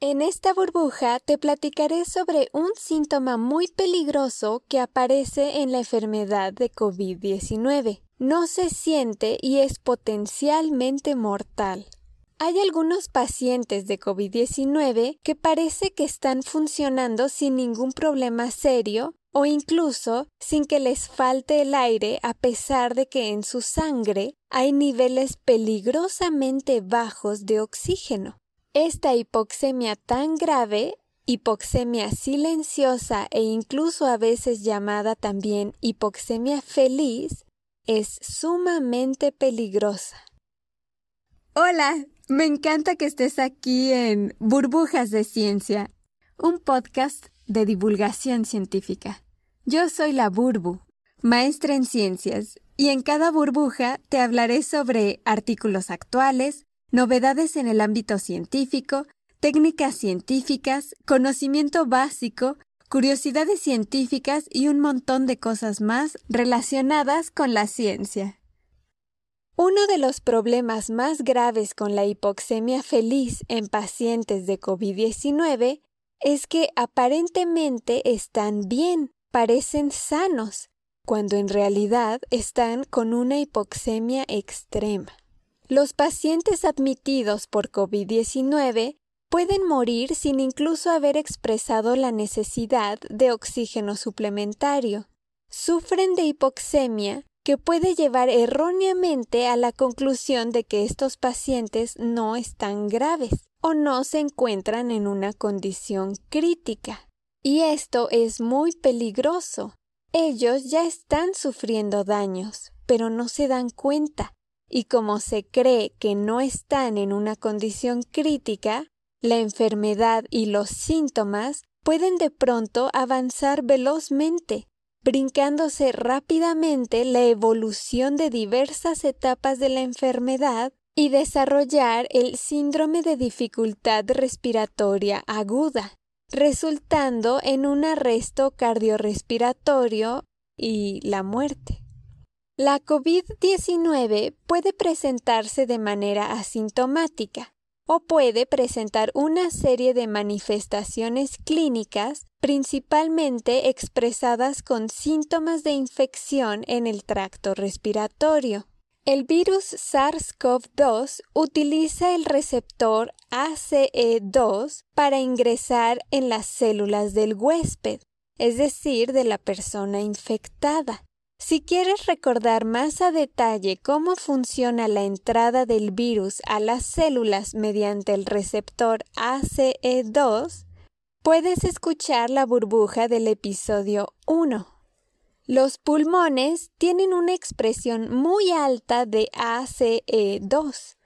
En esta burbuja te platicaré sobre un síntoma muy peligroso que aparece en la enfermedad de COVID-19. No se siente y es potencialmente mortal. Hay algunos pacientes de COVID-19 que parece que están funcionando sin ningún problema serio o incluso sin que les falte el aire a pesar de que en su sangre hay niveles peligrosamente bajos de oxígeno. Esta hipoxemia tan grave, hipoxemia silenciosa e incluso a veces llamada también hipoxemia feliz, es sumamente peligrosa. Hola, me encanta que estés aquí en Burbujas de Ciencia, un podcast de divulgación científica. Yo soy la Burbu, maestra en ciencias, y en cada burbuja te hablaré sobre artículos actuales, novedades en el ámbito científico, técnicas científicas, conocimiento básico, curiosidades científicas y un montón de cosas más relacionadas con la ciencia. Uno de los problemas más graves con la hipoxemia feliz en pacientes de COVID-19 es que aparentemente están bien, parecen sanos, cuando en realidad están con una hipoxemia extrema. Los pacientes admitidos por COVID-19 pueden morir sin incluso haber expresado la necesidad de oxígeno suplementario. Sufren de hipoxemia que puede llevar erróneamente a la conclusión de que estos pacientes no están graves o no se encuentran en una condición crítica. Y esto es muy peligroso. Ellos ya están sufriendo daños, pero no se dan cuenta y como se cree que no están en una condición crítica, la enfermedad y los síntomas pueden de pronto avanzar velozmente, brincándose rápidamente la evolución de diversas etapas de la enfermedad y desarrollar el síndrome de dificultad respiratoria aguda, resultando en un arresto cardiorrespiratorio y la muerte. La COVID-19 puede presentarse de manera asintomática o puede presentar una serie de manifestaciones clínicas principalmente expresadas con síntomas de infección en el tracto respiratorio. El virus SARS-CoV-2 utiliza el receptor ACE2 para ingresar en las células del huésped, es decir, de la persona infectada. Si quieres recordar más a detalle cómo funciona la entrada del virus a las células mediante el receptor ACE2, puedes escuchar la burbuja del episodio 1. Los pulmones tienen una expresión muy alta de ACE2,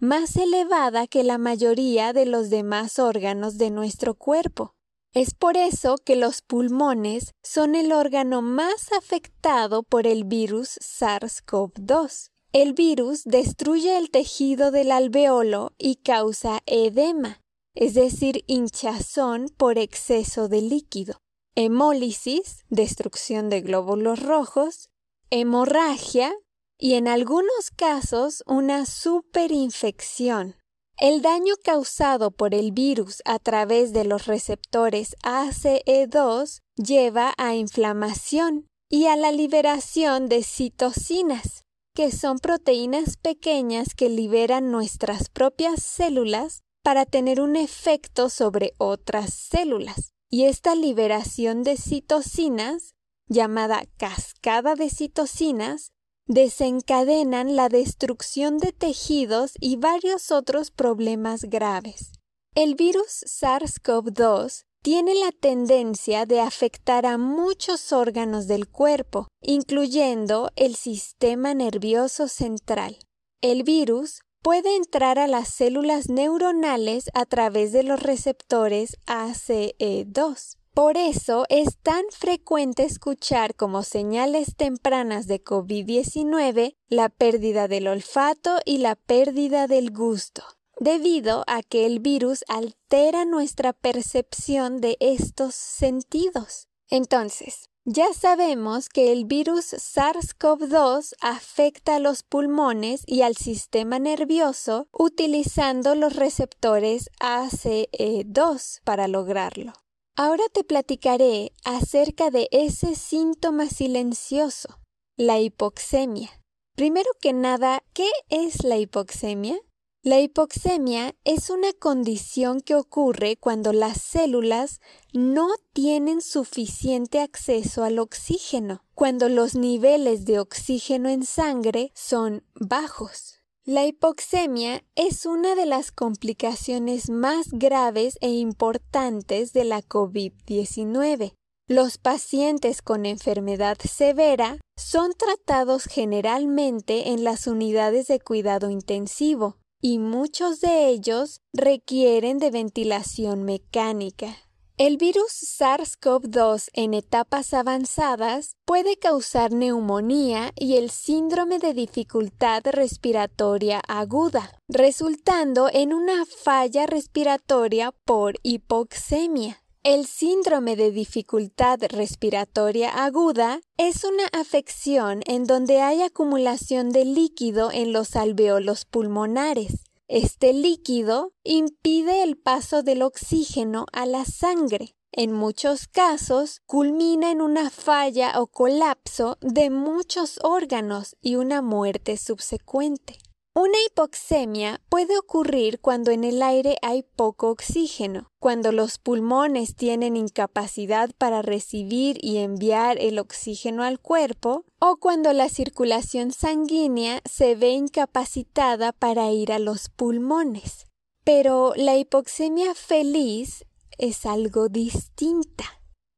más elevada que la mayoría de los demás órganos de nuestro cuerpo. Es por eso que los pulmones son el órgano más afectado por el virus SARS-CoV-2. El virus destruye el tejido del alveolo y causa edema, es decir, hinchazón por exceso de líquido, hemólisis, destrucción de glóbulos rojos, hemorragia y en algunos casos una superinfección. El daño causado por el virus a través de los receptores ACE2 lleva a inflamación y a la liberación de citocinas, que son proteínas pequeñas que liberan nuestras propias células para tener un efecto sobre otras células. Y esta liberación de citocinas, llamada cascada de citocinas, desencadenan la destrucción de tejidos y varios otros problemas graves. El virus SARS-CoV-2 tiene la tendencia de afectar a muchos órganos del cuerpo, incluyendo el sistema nervioso central. El virus puede entrar a las células neuronales a través de los receptores ACE2. Por eso es tan frecuente escuchar como señales tempranas de COVID-19 la pérdida del olfato y la pérdida del gusto, debido a que el virus altera nuestra percepción de estos sentidos. Entonces, Ya sabemos que el virus SARS-CoV-2 afecta a los pulmones y al sistema nervioso utilizando los receptores ACE2 para lograrlo. Ahora te platicaré acerca de ese síntoma silencioso, la hipoxemia. Primero que nada, ¿qué es la hipoxemia? La hipoxemia es una condición que ocurre cuando las células no tienen suficiente acceso al oxígeno, cuando los niveles de oxígeno en sangre son bajos. La hipoxemia es una de las complicaciones más graves e importantes de la COVID-19. Los pacientes con enfermedad severa son tratados generalmente en las unidades de cuidado intensivo, y muchos de ellos requieren de ventilación mecánica. El virus SARS-CoV-2 en etapas avanzadas puede causar neumonía y el síndrome de dificultad respiratoria aguda, resultando en una falla respiratoria por hipoxemia. El síndrome de dificultad respiratoria aguda es una afección en donde hay acumulación de líquido en los alveolos pulmonares. Este líquido impide el paso del oxígeno a la sangre. En muchos casos culmina en una falla o colapso de muchos órganos y una muerte subsecuente. Una hipoxemia puede ocurrir cuando en el aire hay poco oxígeno, cuando los pulmones tienen incapacidad para recibir y enviar el oxígeno al cuerpo, o cuando la circulación sanguínea se ve incapacitada para ir a los pulmones. Pero la hipoxemia feliz es algo distinta.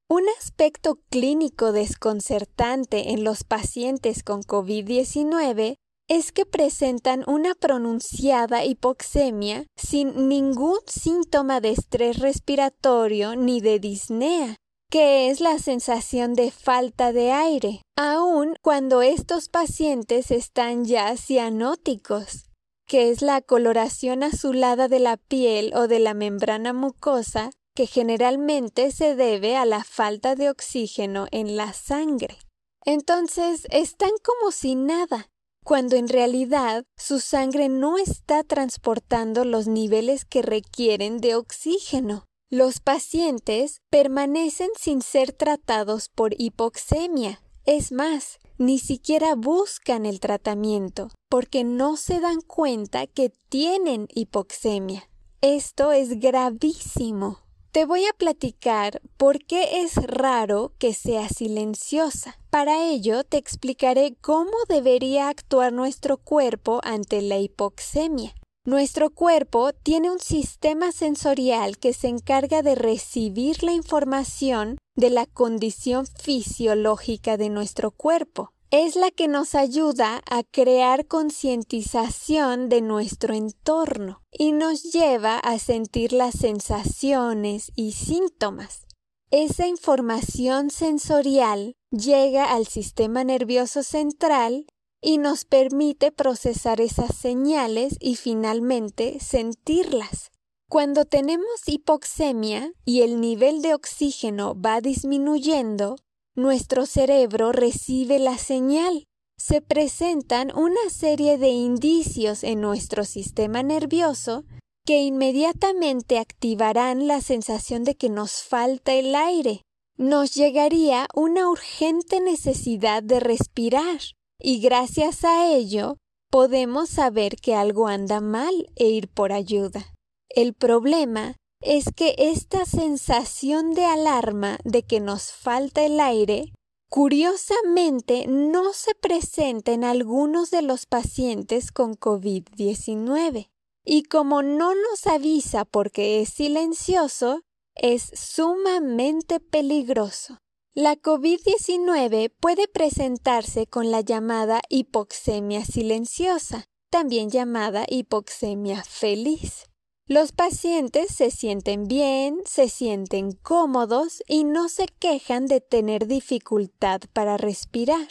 Un aspecto clínico desconcertante en los pacientes con COVID-19 es que presentan una pronunciada hipoxemia sin ningún síntoma de estrés respiratorio ni de disnea, que es la sensación de falta de aire, aun cuando estos pacientes están ya cianóticos, que es la coloración azulada de la piel o de la membrana mucosa que generalmente se debe a la falta de oxígeno en la sangre. Entonces están como si nada, cuando en realidad su sangre no está transportando los niveles que requieren de oxígeno. Los pacientes permanecen sin ser tratados por hipoxemia. Es más, ni siquiera buscan el tratamiento porque no se dan cuenta que tienen hipoxemia. Esto es gravísimo. Te voy a platicar por qué es raro que sea silenciosa. Para ello te explicaré cómo debería actuar nuestro cuerpo ante la hipoxemia. Nuestro cuerpo tiene un sistema sensorial que se encarga de recibir la información de la condición fisiológica de nuestro cuerpo es la que nos ayuda a crear concientización de nuestro entorno y nos lleva a sentir las sensaciones y síntomas. Esa información sensorial llega al sistema nervioso central y nos permite procesar esas señales y finalmente sentirlas. Cuando tenemos hipoxemia y el nivel de oxígeno va disminuyendo, nuestro cerebro recibe la señal. Se presentan una serie de indicios en nuestro sistema nervioso que inmediatamente activarán la sensación de que nos falta el aire. Nos llegaría una urgente necesidad de respirar y gracias a ello podemos saber que algo anda mal e ir por ayuda. El problema es que esta sensación de alarma de que nos falta el aire curiosamente no se presenta en algunos de los pacientes con COVID-19 y como no nos avisa porque es silencioso, es sumamente peligroso. La COVID-19 puede presentarse con la llamada hipoxemia silenciosa, también llamada hipoxemia feliz. Los pacientes se sienten bien, se sienten cómodos y no se quejan de tener dificultad para respirar.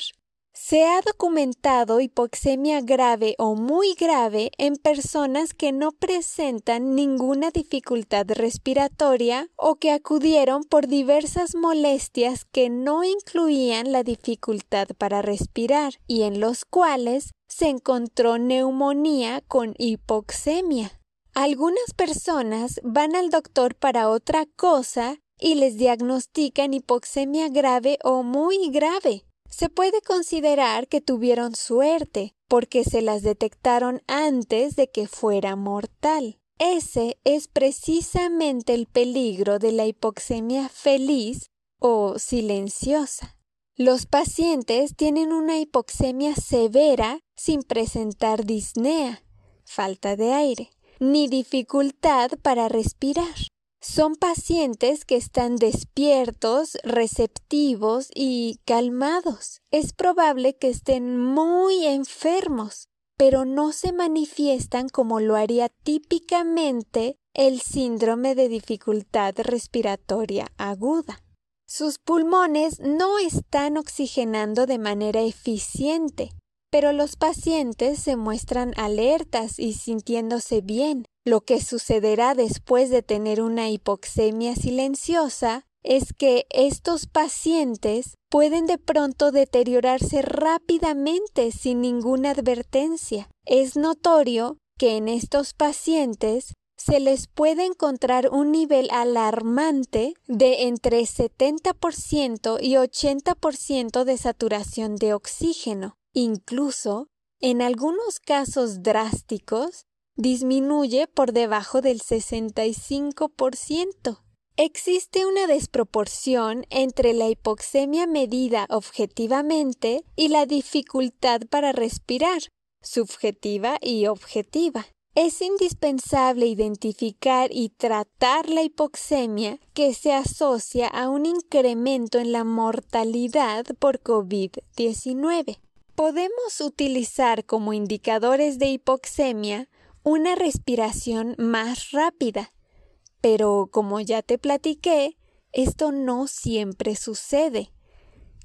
Se ha documentado hipoxemia grave o muy grave en personas que no presentan ninguna dificultad respiratoria o que acudieron por diversas molestias que no incluían la dificultad para respirar y en los cuales se encontró neumonía con hipoxemia. Algunas personas van al doctor para otra cosa y les diagnostican hipoxemia grave o muy grave se puede considerar que tuvieron suerte porque se las detectaron antes de que fuera mortal. Ese es precisamente el peligro de la hipoxemia feliz o silenciosa. Los pacientes tienen una hipoxemia severa sin presentar disnea, falta de aire, ni dificultad para respirar son pacientes que están despiertos, receptivos y calmados. Es probable que estén muy enfermos, pero no se manifiestan como lo haría típicamente el síndrome de dificultad respiratoria aguda. Sus pulmones no están oxigenando de manera eficiente, pero los pacientes se muestran alertas y sintiéndose bien, lo que sucederá después de tener una hipoxemia silenciosa es que estos pacientes pueden de pronto deteriorarse rápidamente sin ninguna advertencia. Es notorio que en estos pacientes se les puede encontrar un nivel alarmante de entre 70% y 80% de saturación de oxígeno. Incluso, en algunos casos drásticos, disminuye por debajo del 65%. Existe una desproporción entre la hipoxemia medida objetivamente y la dificultad para respirar, subjetiva y objetiva. Es indispensable identificar y tratar la hipoxemia que se asocia a un incremento en la mortalidad por COVID-19. Podemos utilizar como indicadores de hipoxemia una respiración más rápida. Pero como ya te platiqué, esto no siempre sucede.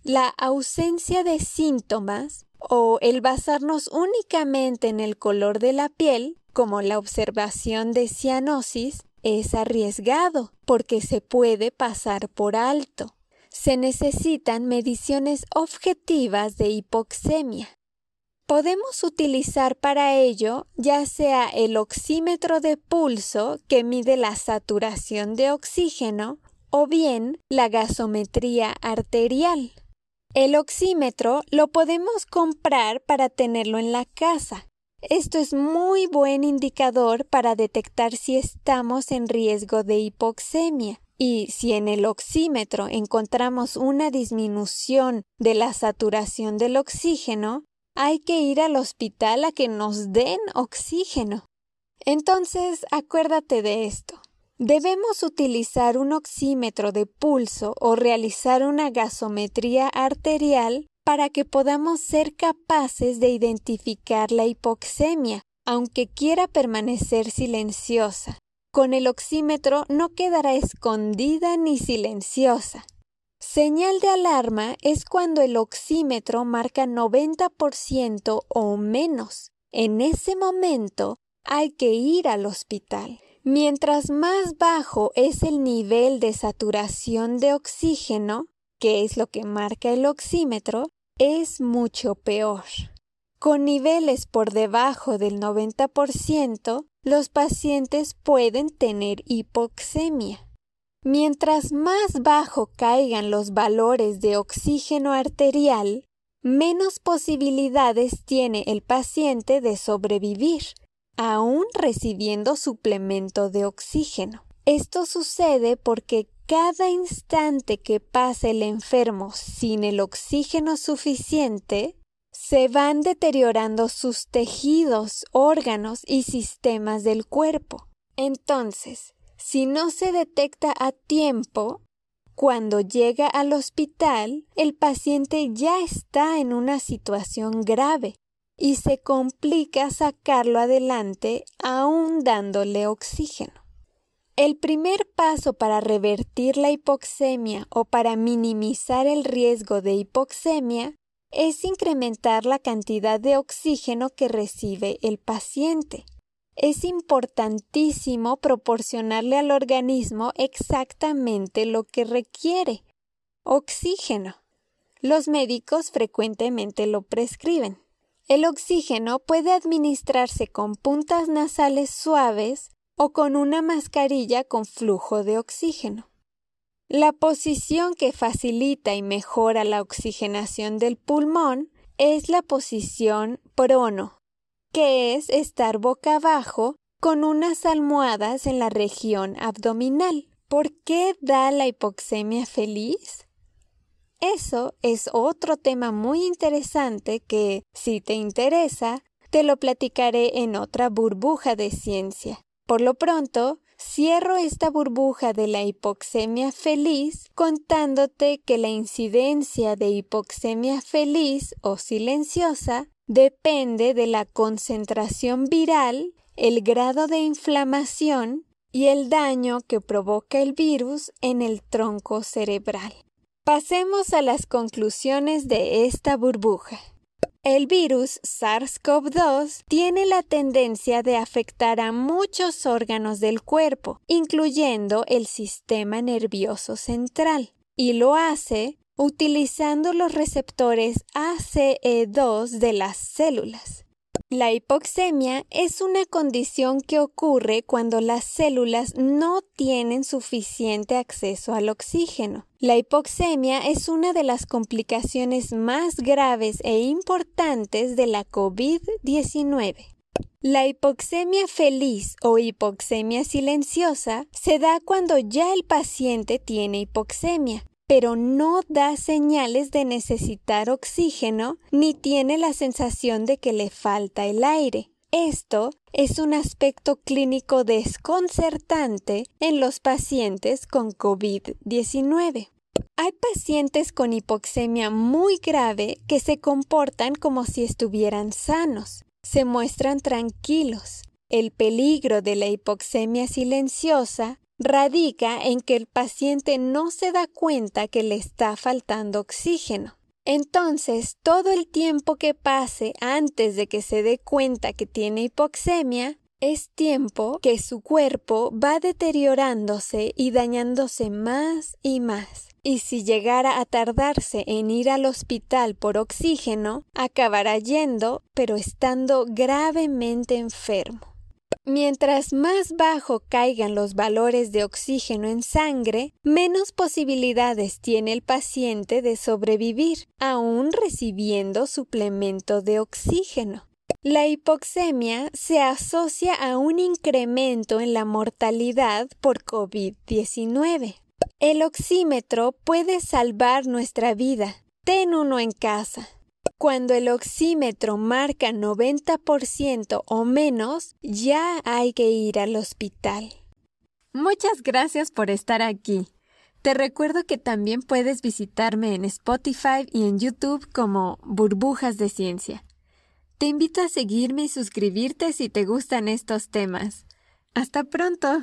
La ausencia de síntomas o el basarnos únicamente en el color de la piel, como la observación de cianosis, es arriesgado porque se puede pasar por alto. Se necesitan mediciones objetivas de hipoxemia. Podemos utilizar para ello ya sea el oxímetro de pulso que mide la saturación de oxígeno o bien la gasometría arterial. El oxímetro lo podemos comprar para tenerlo en la casa. Esto es muy buen indicador para detectar si estamos en riesgo de hipoxemia. Y si en el oxímetro encontramos una disminución de la saturación del oxígeno, hay que ir al hospital a que nos den oxígeno. Entonces, acuérdate de esto. Debemos utilizar un oxímetro de pulso o realizar una gasometría arterial para que podamos ser capaces de identificar la hipoxemia, aunque quiera permanecer silenciosa. Con el oxímetro no quedará escondida ni silenciosa. Señal de alarma es cuando el oxímetro marca 90% o menos. En ese momento hay que ir al hospital. Mientras más bajo es el nivel de saturación de oxígeno, que es lo que marca el oxímetro, es mucho peor. Con niveles por debajo del 90%, los pacientes pueden tener hipoxemia. Mientras más bajo caigan los valores de oxígeno arterial, menos posibilidades tiene el paciente de sobrevivir, aún recibiendo suplemento de oxígeno. Esto sucede porque cada instante que pasa el enfermo sin el oxígeno suficiente, se van deteriorando sus tejidos, órganos y sistemas del cuerpo. Entonces, si no se detecta a tiempo, cuando llega al hospital, el paciente ya está en una situación grave y se complica sacarlo adelante aún dándole oxígeno. El primer paso para revertir la hipoxemia o para minimizar el riesgo de hipoxemia es incrementar la cantidad de oxígeno que recibe el paciente. Es importantísimo proporcionarle al organismo exactamente lo que requiere, oxígeno. Los médicos frecuentemente lo prescriben. El oxígeno puede administrarse con puntas nasales suaves o con una mascarilla con flujo de oxígeno. La posición que facilita y mejora la oxigenación del pulmón es la posición prono, que es estar boca abajo con unas almohadas en la región abdominal. ¿Por qué da la hipoxemia feliz? Eso es otro tema muy interesante que, si te interesa, te lo platicaré en otra burbuja de ciencia. Por lo pronto, cierro esta burbuja de la hipoxemia feliz contándote que la incidencia de hipoxemia feliz o silenciosa depende de la concentración viral, el grado de inflamación y el daño que provoca el virus en el tronco cerebral. Pasemos a las conclusiones de esta burbuja. El virus SARS-CoV-2 tiene la tendencia de afectar a muchos órganos del cuerpo, incluyendo el sistema nervioso central, y lo hace utilizando los receptores ACE2 de las células. La hipoxemia es una condición que ocurre cuando las células no tienen suficiente acceso al oxígeno. La hipoxemia es una de las complicaciones más graves e importantes de la COVID-19. La hipoxemia feliz o hipoxemia silenciosa se da cuando ya el paciente tiene hipoxemia, pero no da señales de necesitar oxígeno ni tiene la sensación de que le falta el aire. Esto es un aspecto clínico desconcertante en los pacientes con COVID-19. Hay pacientes con hipoxemia muy grave que se comportan como si estuvieran sanos, se muestran tranquilos. El peligro de la hipoxemia silenciosa radica en que el paciente no se da cuenta que le está faltando oxígeno. Entonces, todo el tiempo que pase antes de que se dé cuenta que tiene hipoxemia, es tiempo que su cuerpo va deteriorándose y dañándose más y más. Y si llegara a tardarse en ir al hospital por oxígeno, acabará yendo, pero estando gravemente enfermo. Mientras más bajo caigan los valores de oxígeno en sangre, menos posibilidades tiene el paciente de sobrevivir, aún recibiendo suplemento de oxígeno. La hipoxemia se asocia a un incremento en la mortalidad por COVID-19. El oxímetro puede salvar nuestra vida. Ten uno en casa. Cuando el oxímetro marca 90% o menos, ya hay que ir al hospital. Muchas gracias por estar aquí. Te recuerdo que también puedes visitarme en Spotify y en YouTube como Burbujas de Ciencia. Te invito a seguirme y suscribirte si te gustan estos temas. Hasta pronto.